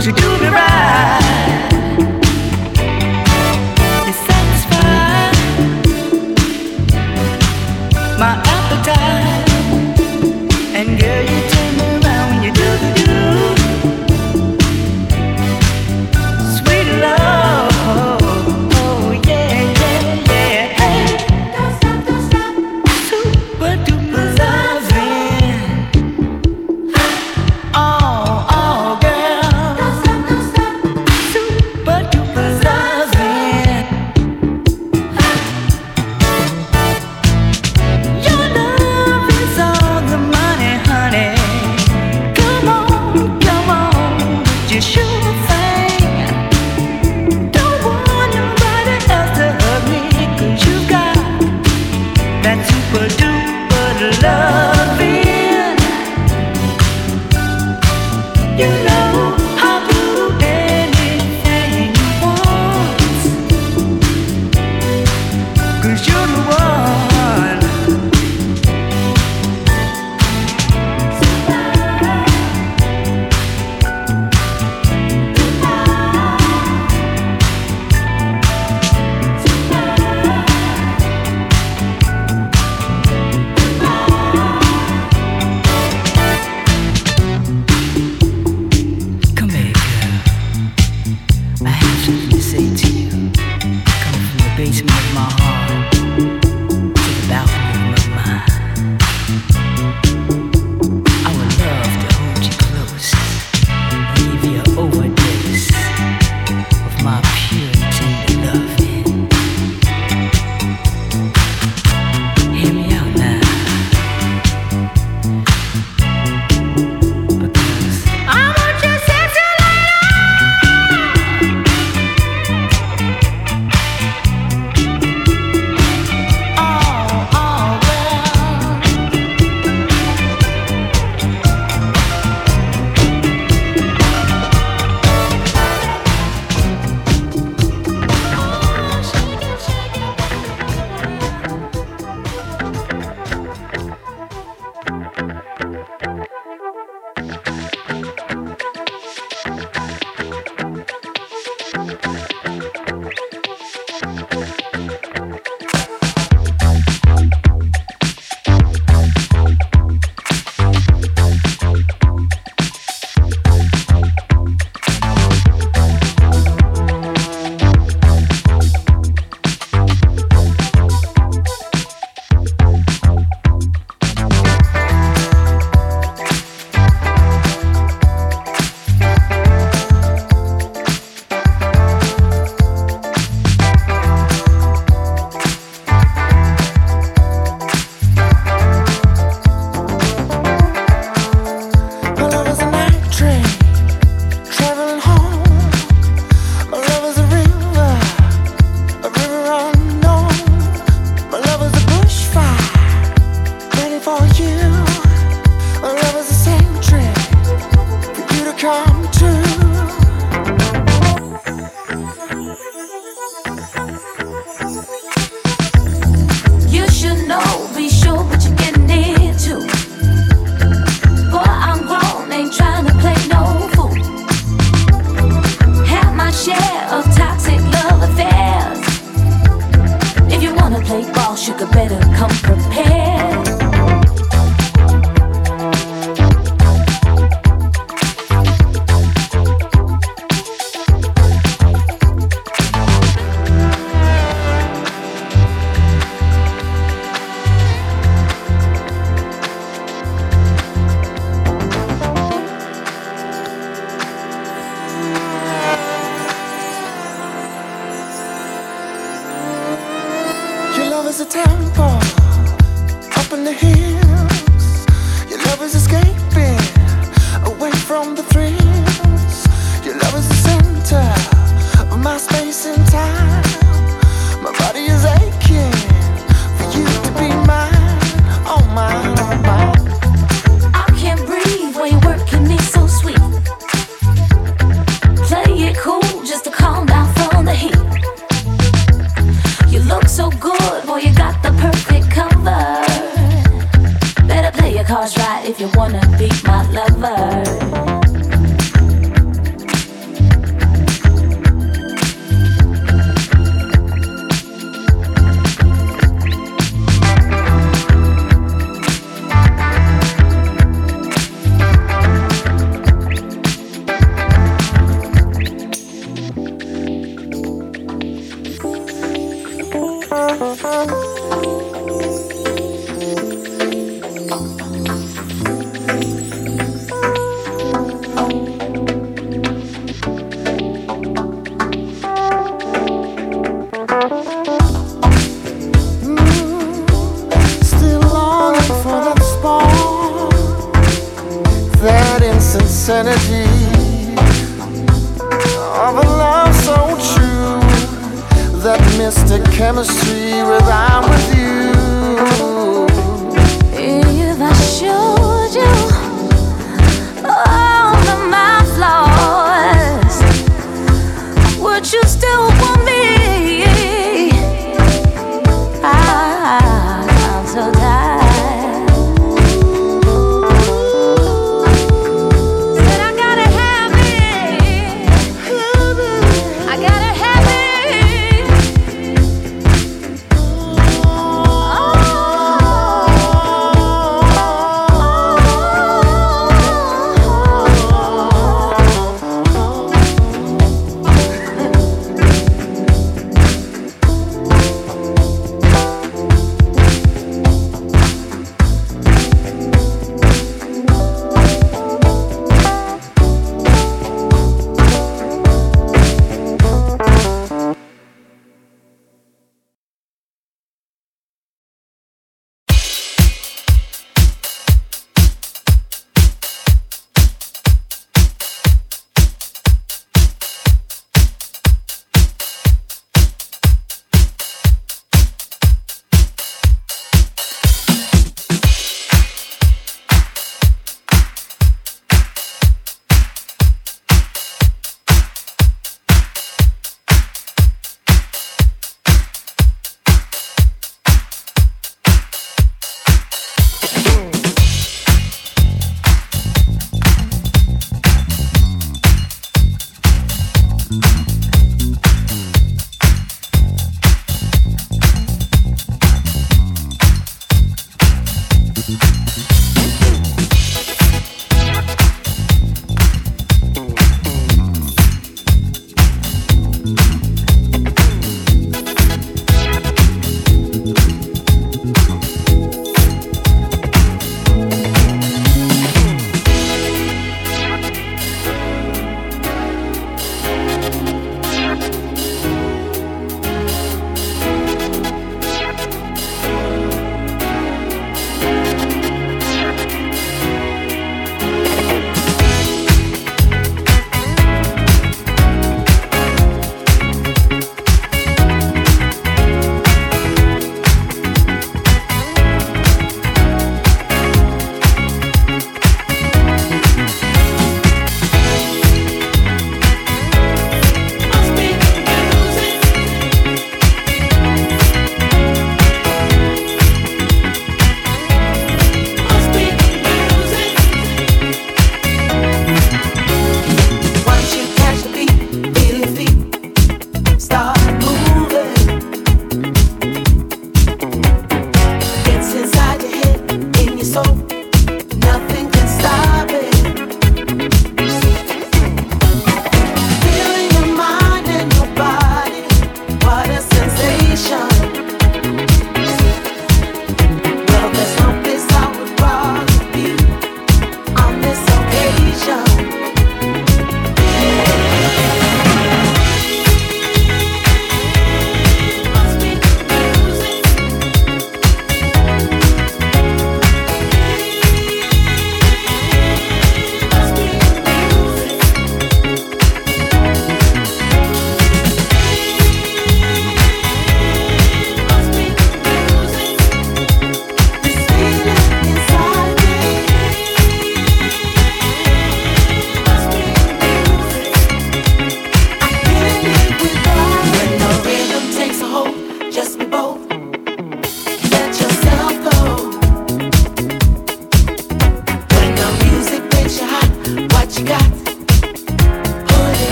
just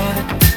heart.